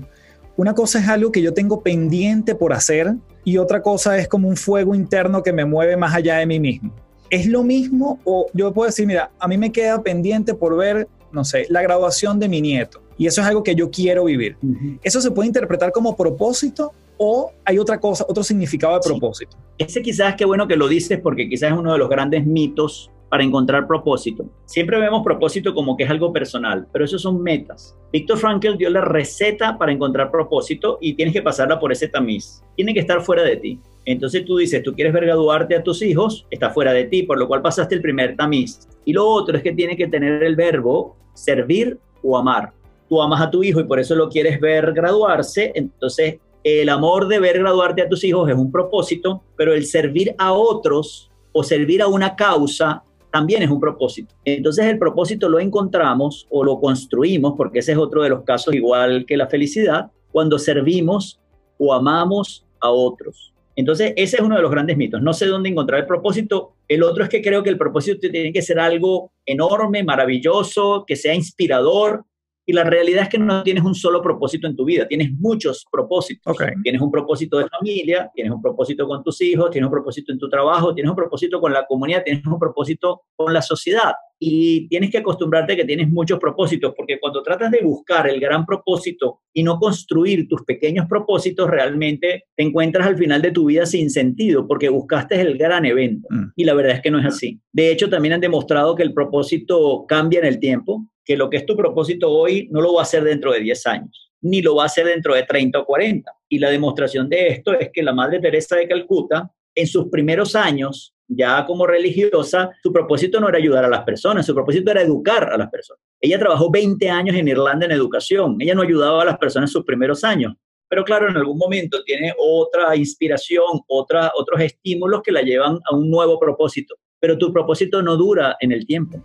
una cosa es algo que yo tengo pendiente por hacer y otra cosa es como un fuego interno que me mueve más allá de mí mismo. ¿Es lo mismo o yo puedo decir, mira, a mí me queda pendiente por ver, no sé, la graduación de mi nieto y eso es algo que yo quiero vivir? ¿Eso se puede interpretar como propósito o hay otra cosa, otro significado de propósito? Ese quizás qué bueno que lo dices porque quizás es uno de los grandes mitos para encontrar propósito. Siempre vemos propósito como que es algo personal, pero eso son metas. Víctor Frankl dio la receta para encontrar propósito y tienes que pasarla por ese tamiz. Tiene que estar fuera de ti. Entonces tú dices, tú quieres ver graduarte a tus hijos, está fuera de ti, por lo cual pasaste el primer tamiz. Y lo otro es que tiene que tener el verbo servir o amar. Tú amas a tu hijo y por eso lo quieres ver graduarse, entonces el amor de ver graduarte a tus hijos es un propósito, pero el servir a otros o servir a una causa también es un propósito. Entonces el propósito lo encontramos o lo construimos, porque ese es otro de los casos igual que la felicidad, cuando servimos o amamos a otros. Entonces, ese es uno de los grandes mitos. No sé dónde encontrar el propósito. El otro es que creo que el propósito tiene que ser algo enorme, maravilloso, que sea inspirador, y la realidad es que no tienes un solo propósito en tu vida, tienes muchos propósitos. Tienes un propósito de familia, tienes un propósito con tus hijos, tienes un propósito en tu trabajo, tienes un propósito con la comunidad, tienes un propósito con la sociedad. Y tienes que acostumbrarte a que tienes muchos propósitos, porque cuando tratas de buscar el gran propósito y no construir tus pequeños propósitos, realmente te encuentras al final de tu vida sin sentido, porque buscaste el gran evento. Mm. Y la verdad es que no es así. De hecho, también han demostrado que el propósito cambia en el tiempo que lo que es tu propósito hoy no lo va a hacer dentro de 10 años, ni lo va a hacer dentro de 30 o 40. Y la demostración de esto es que la Madre Teresa de Calcuta, en sus primeros años, ya como religiosa, su propósito no era ayudar a las personas, su propósito era educar a las personas. Ella trabajó 20 años en Irlanda en educación, ella no ayudaba a las personas en sus primeros años, pero claro, en algún momento tiene otra inspiración, otra, otros estímulos que la llevan a un nuevo propósito, pero tu propósito no dura en el tiempo.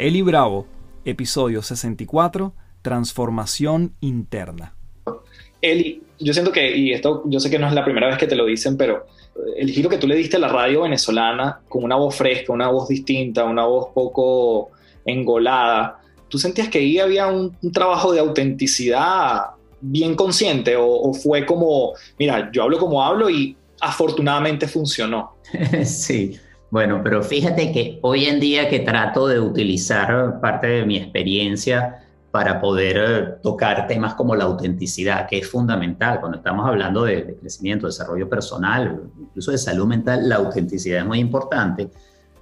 Eli Bravo, episodio 64, Transformación Interna. Eli, yo siento que, y esto yo sé que no es la primera vez que te lo dicen, pero el giro que tú le diste a la radio venezolana con una voz fresca, una voz distinta, una voz poco engolada, ¿tú sentías que ahí había un, trabajo de autenticidad bien consciente o, o, fue como, mira, yo hablo como hablo y afortunadamente funcionó? sí, bueno, pero fíjate que hoy en día que trato de utilizar parte de mi experiencia para poder eh, tocar temas como la autenticidad, que es fundamental cuando estamos hablando de, crecimiento, desarrollo personal, incluso de salud mental, la autenticidad es muy importante.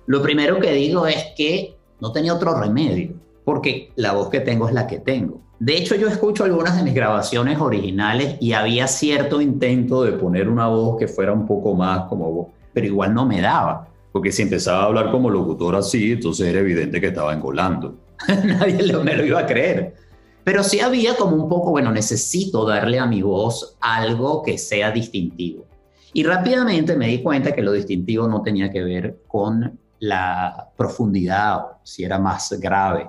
Lo primero que digo es que no tenía otro remedio, porque la voz que tengo es la que tengo. De hecho, yo escucho algunas de mis grabaciones originales y había cierto intento de poner una voz que fuera un poco más como voz, pero igual no me daba porque si empezaba a hablar como locutor así, entonces era evidente que estaba engolando. Nadie me lo iba a creer. Pero sí había como un poco, bueno, necesito darle a mi voz algo que sea distintivo. Y rápidamente me di cuenta que lo distintivo no tenía que ver con la profundidad, si era más grave,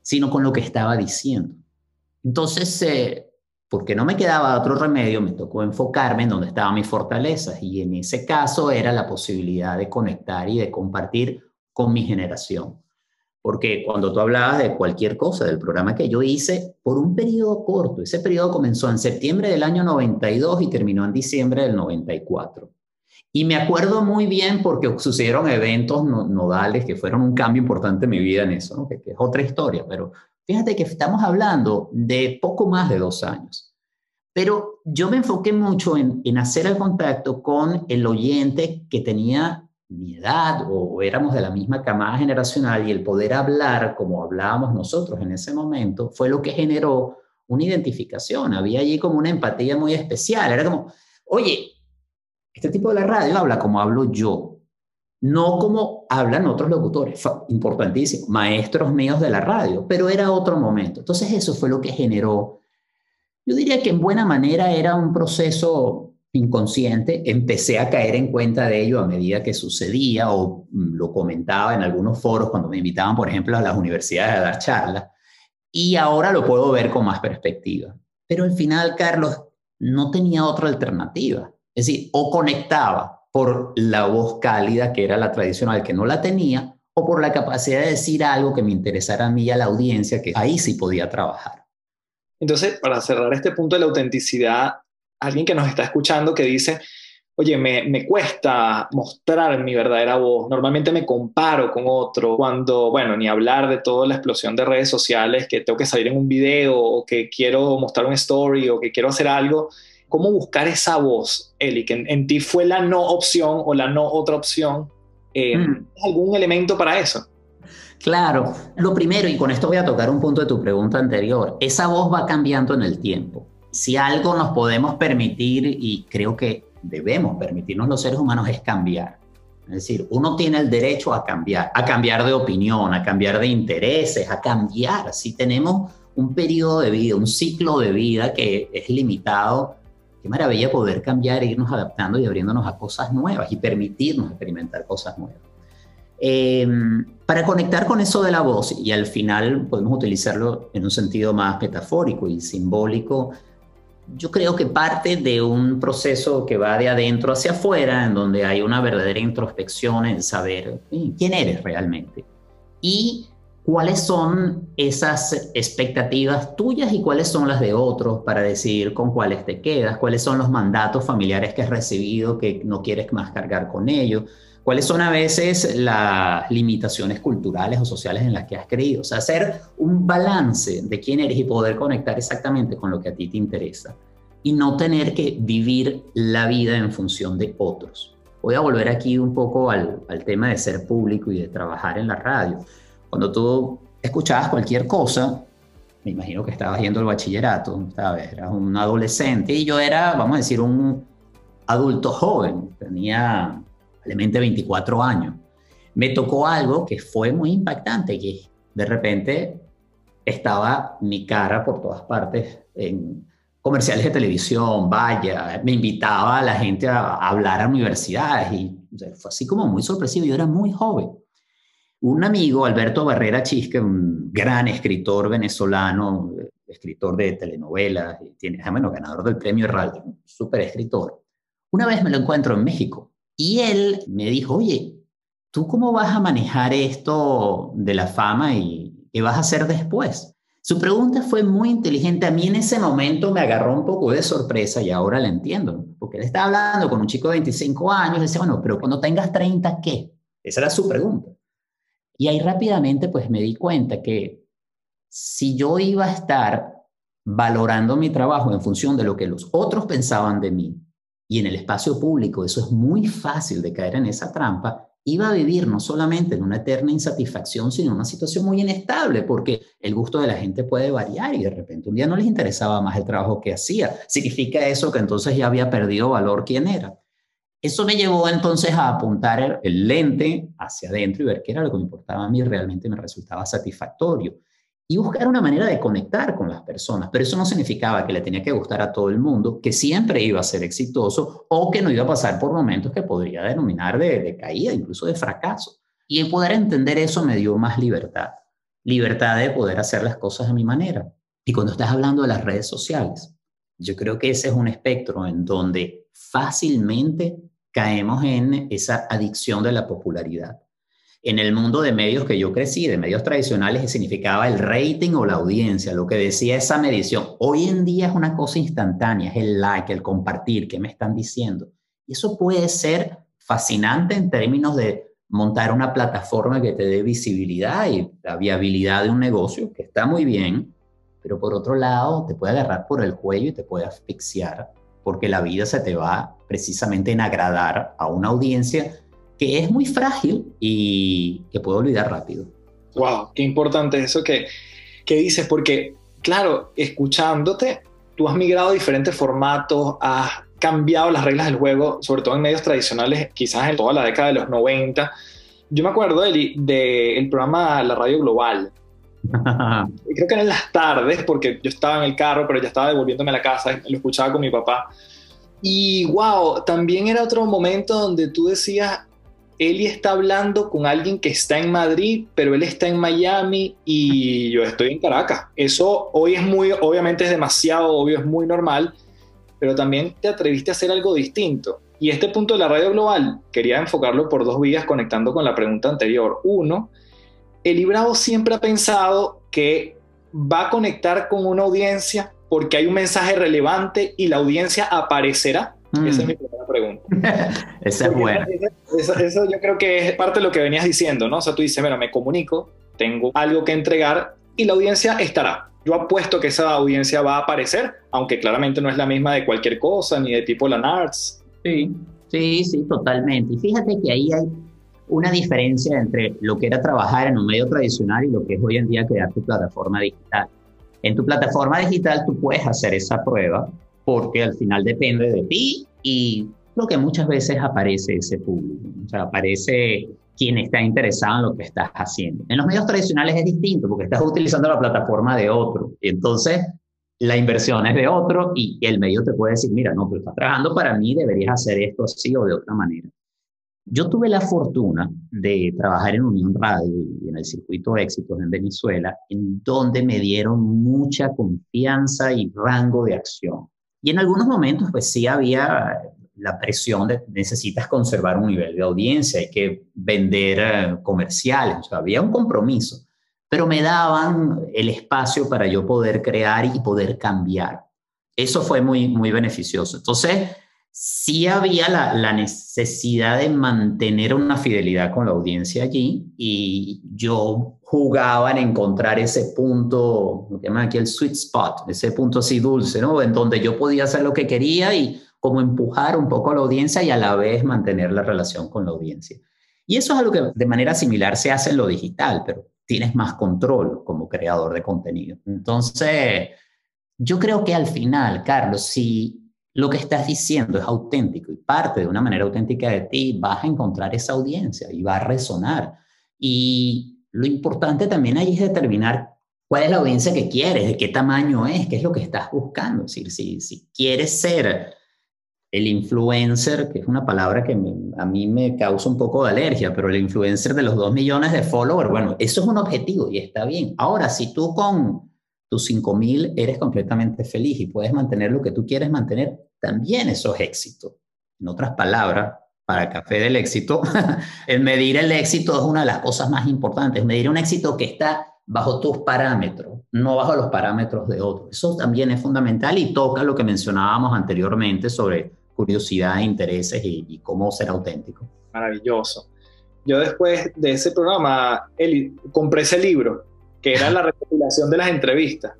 sino con lo que estaba diciendo. Entonces, eh, porque no me quedaba otro remedio, me tocó enfocarme en donde estaban mis fortalezas y en ese caso era la posibilidad de conectar y de compartir con mi generación. Porque cuando tú hablabas de cualquier cosa, del programa que yo hice, por un periodo corto, ese periodo comenzó en septiembre del año 92 y terminó en diciembre del 94. Y me acuerdo muy bien porque sucedieron eventos nodales que fueron un cambio importante en mi vida en eso, que, que es otra historia, pero Fíjate que estamos hablando de poco más de dos años. Pero yo me enfoqué mucho en, hacer el contacto con el oyente que tenía mi edad o, éramos de la misma camada generacional y el poder hablar como hablábamos nosotros en ese momento fue lo que generó una identificación. Había allí como una empatía muy especial. Era como, oye, este tipo de la radio habla como hablo yo no como hablan otros locutores, importantísimo, maestros míos de la radio, pero era otro momento. Entonces eso fue lo que generó, yo diría que en buena manera era un proceso inconsciente, empecé a caer en cuenta de ello a medida que sucedía o mm, lo comentaba en algunos foros cuando me invitaban, por ejemplo, a las universidades a dar charlas, y ahora lo puedo ver con más perspectiva. Pero al final, Carlos, no tenía otra alternativa. Es decir, o conectaba por la voz cálida que era la tradicional que no la tenía o por la capacidad de decir algo que me interesara a mí y a la audiencia, que ahí sí podía trabajar. Entonces, para cerrar este punto de la autenticidad, alguien que nos está escuchando que dice, oye, me, me, cuesta mostrar mi verdadera voz, normalmente me comparo con otro, cuando, bueno, ni hablar de toda la explosión de redes sociales, que tengo que salir en un video o que quiero mostrar un story o que quiero hacer algo, ¿Cómo buscar esa voz, Eli, que en, ti fue la no opción o la no otra opción? Eh, mm. ¿Algún elemento para eso? Claro, lo primero, y con esto voy a tocar un punto de tu pregunta anterior, esa voz va cambiando en el tiempo. Si algo nos podemos permitir, y creo que debemos permitirnos los seres humanos, es cambiar. Es decir, uno tiene el derecho a cambiar, a cambiar de opinión, a cambiar de intereses, a cambiar. Si tenemos un periodo de vida, un ciclo de vida que es limitado, qué maravilla poder cambiar, e irnos adaptando y abriéndonos a cosas nuevas y permitirnos experimentar cosas nuevas. Eh, para conectar con eso de la voz, y al final podemos utilizarlo en un sentido más metafórico y simbólico, yo creo que parte de un proceso que va de adentro hacia afuera, en donde hay una verdadera introspección en saber quién eres realmente y cuáles son esas expectativas tuyas y cuáles son las de otros para decidir con cuáles te quedas, cuáles son los mandatos familiares que has recibido que no quieres más cargar con ellos, cuáles son a veces las limitaciones culturales o sociales en las que has creído. O sea, hacer un balance de quién eres y poder conectar exactamente con lo que a ti te interesa y no tener que vivir la vida en función de otros. Voy a volver aquí un poco al, al tema de ser público y de trabajar en la radio. Cuando tú escuchabas cualquier cosa, me imagino que estabas yendo al bachillerato, ¿sabes? Eras un adolescente y yo era, vamos a decir, un adulto joven, tenía probablemente 24 años. Me tocó algo que fue muy impactante, que de repente estaba mi cara por todas partes en comerciales de televisión, vaya, me invitaba a la gente a, hablar a universidades y fue así como muy sorpresivo, yo era muy joven. Un amigo, Alberto Barrera Chisque, un gran escritor venezolano, escritor de telenovelas, tiene, ah, bueno, ganador del premio Heraldo, súper escritor. Una vez me lo encuentro en México y él me dijo, oye, ¿tú cómo vas a manejar esto de la fama y qué vas a hacer después? Su pregunta fue muy inteligente. A mí en ese momento me agarró un poco de sorpresa y ahora la entiendo, porque él estaba hablando con un chico de 25 años y decía, bueno, pero cuando tengas 30, ¿qué? Esa era su pregunta. Y ahí rápidamente pues me di cuenta que si yo iba a estar valorando mi trabajo en función de lo que los otros pensaban de mí, y en el espacio público eso es muy fácil de caer en esa trampa, iba a vivir no solamente en una eterna insatisfacción, sino en una situación muy inestable, porque el gusto de la gente puede variar y de repente un día no les interesaba más el trabajo que hacía. Significa eso que entonces ya había perdido valor quién era. Eso me llevó entonces a apuntar el, lente hacia adentro y ver qué era lo que me importaba a mí, realmente me resultaba satisfactorio y buscar una manera de conectar con las personas. Pero eso no significaba que le tenía que gustar a todo el mundo, que siempre iba a ser exitoso o que no iba a pasar por momentos que podría denominar de, caída, incluso de fracaso. Y el poder entender eso me dio más libertad, libertad de poder hacer las cosas a mi manera. Y cuando estás hablando de las redes sociales, yo creo que ese es un espectro en donde fácilmente caemos en esa adicción de la popularidad en el mundo de medios que yo crecí, de medios tradicionales, significaba el rating o la audiencia, lo que decía esa medición. Hoy en día es una cosa instantánea, es el like, el compartir, qué me están diciendo. Y eso puede ser fascinante en términos de montar una plataforma que te dé visibilidad y la viabilidad de un negocio, que está muy bien, pero por otro lado te puede agarrar por el cuello y te puede asfixiar, porque la vida se te va precisamente en agradar a una audiencia que es muy frágil y que puedo olvidar rápido. Wow, qué importante eso que, que dices, porque claro, escuchándote, tú has migrado a diferentes formatos, has cambiado las reglas del juego, sobre todo en medios tradicionales, quizás en toda la década de los 90. Yo me acuerdo del de, el programa La Radio Global. Creo que eran las tardes, porque yo estaba en el carro, pero ya estaba devolviéndome a la casa, lo escuchaba con mi papá. Y wow, también era otro momento donde tú decías, Eli está hablando con alguien que está en Madrid, pero él está en Miami y yo estoy en Caracas. Eso hoy es muy, obviamente es demasiado obvio, es muy normal, pero también te atreviste a hacer algo distinto. Y este punto de la radio global quería enfocarlo por dos vías conectando con la pregunta anterior. Uno, Eli Bravo siempre ha pensado que va a conectar con una audiencia porque hay un mensaje relevante y la audiencia aparecerá esa es mm. mi primera pregunta. Esa es buena. Eso, yo creo que es parte de lo que venías diciendo, ¿no? O sea, tú dices, mira, me comunico, tengo algo que entregar y la audiencia estará. Yo apuesto que esa audiencia va a aparecer, aunque claramente no es la misma de cualquier cosa, ni de tipo la NARTS. Sí, sí, sí, totalmente. Y fíjate que ahí hay una diferencia entre lo que era trabajar en un medio tradicional y lo que es hoy en día crear tu plataforma digital. En tu plataforma digital tú puedes hacer esa prueba porque al final depende de ti y lo que muchas veces aparece ese público, o sea, aparece quien está interesado en lo que estás haciendo. En los medios tradicionales es distinto porque estás utilizando la plataforma de otro y entonces la inversión es de otro y el medio te puede decir, mira, no, pero estás trabajando para mí, deberías hacer esto así o de otra manera. Yo tuve la fortuna de trabajar en Unión Radio y en el circuito Éxitos en Venezuela, en donde me dieron mucha confianza y rango de acción Y en algunos momentos, pues sí había la presión de necesitas conservar un nivel de audiencia, hay que vender eh, comerciales, o sea, había un compromiso, pero me daban el espacio para yo poder crear y poder cambiar. Eso fue muy, muy beneficioso. Entonces, sí había la, necesidad de mantener una fidelidad con la audiencia allí y yo jugaba en encontrar ese punto, lo que llaman aquí el sweet spot, ese punto así dulce, ¿no? En donde yo podía hacer lo que quería y como empujar un poco a la audiencia y a la vez mantener la relación con la audiencia. Y eso es algo que de manera similar se hace en lo digital, pero tienes más control como creador de contenido. Entonces, yo creo que al final, Carlos, si lo que estás diciendo es auténtico y parte de una manera auténtica de ti, vas a encontrar esa audiencia y va a resonar. Y lo importante también ahí es determinar cuál es la audiencia que quieres, de qué tamaño es, qué es lo que estás buscando. Es decir, si, si quieres ser el influencer, que es una palabra que a mí me causa un poco de alergia, pero el influencer de los dos millones de followers, bueno, eso es un objetivo y está bien. Ahora, si tú con tus 5000 eres completamente feliz y puedes mantener lo que tú quieres mantener, también eso es éxito. En otras palabras, para Café del Éxito, el medir el éxito es una de las cosas más importantes, medir un éxito que está bajo tus parámetros, no bajo los parámetros de otros. Eso también es fundamental y toca lo que mencionábamos anteriormente sobre curiosidad, intereses y, cómo ser auténtico. Maravilloso. Yo después de ese programa, compré ese libro que era la recopilación de las entrevistas.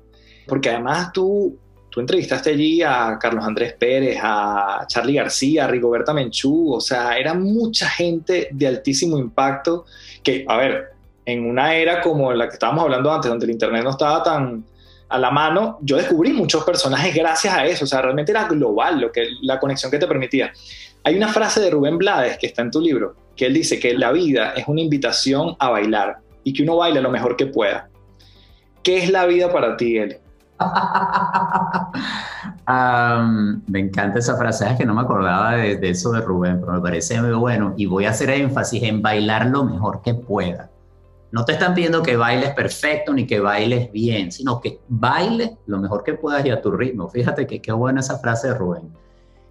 Porque además tú, tú entrevistaste allí a Carlos Andrés Pérez, a Charlie García, a Rigoberta Menchú, o sea, era mucha gente de altísimo impacto que, a ver, en una era como la que estábamos hablando antes, donde el Internet no estaba tan a la mano, yo descubrí muchos personajes gracias a eso, o sea, realmente era global lo que, la conexión que te permitía. Hay una frase de Rubén Blades que está en tu libro, que él dice que la vida es una invitación a bailar y que uno baila lo mejor que pueda. ¿Qué es la vida para ti, Eli? me encanta esa frase, es que no me acordaba de, eso de Rubén, pero me parece muy bueno. Y voy a hacer énfasis en bailar lo mejor que pueda. No te están pidiendo que bailes perfecto ni que bailes bien, sino que bailes lo mejor que puedas y a tu ritmo. Fíjate que qué buena esa frase de Rubén.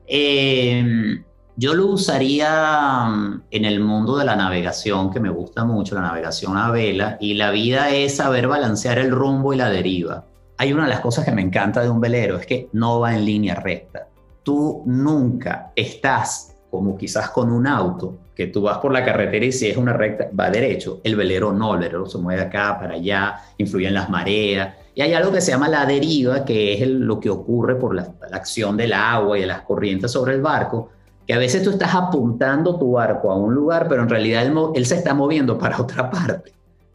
Eh, yo lo usaría mm, en el mundo de la navegación, que me gusta mucho, la navegación a vela, y la vida es saber balancear el rumbo y la deriva. Hay una de las cosas que me encanta de un velero, es que no va en línea recta. Tú nunca estás como quizás con un auto, que tú vas por la carretera y si es una recta, va derecho. El velero no, el velero se mueve acá para allá, influye en las mareas. Y hay algo que se llama la deriva, que es lo que ocurre por la acción del agua y de las corrientes sobre el barco, que a veces tú estás apuntando tu barco a un lugar, pero en realidad él, se está moviendo para otra parte.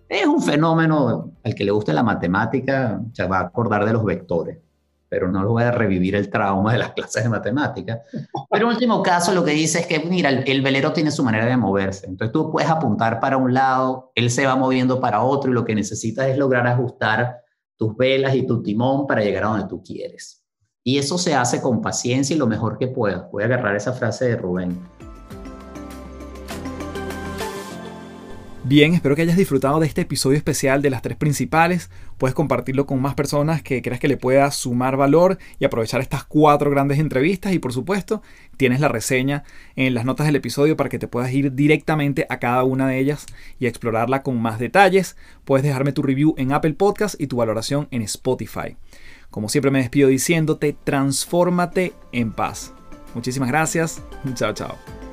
Es un fenómeno, al que le guste la matemática, se va a acordar de los vectores, pero no lo voy a revivir el trauma de las clases de matemática. Pero en último caso, lo que dice es que, mira, el, el velero tiene su manera de moverse. Entonces tú puedes apuntar para un lado, él se va moviendo para otro y lo que necesitas es lograr ajustar tus velas y tu timón para llegar a donde tú quieres. Y eso se hace con paciencia y lo mejor que pueda. Voy a agarrar esa frase de Rubén. Bien, espero que hayas disfrutado de este episodio especial de las tres principales. Puedes compartirlo con más personas que creas que le pueda sumar valor y aprovechar estas cuatro grandes entrevistas. Y por supuesto, tienes la reseña en las notas del episodio para que te puedas ir directamente a cada una de ellas y explorarla con más detalles. Puedes dejarme tu review en Apple Podcast y tu valoración en Spotify. Como siempre me despido diciéndote, transfórmate en paz. Muchísimas gracias. Chao, chao.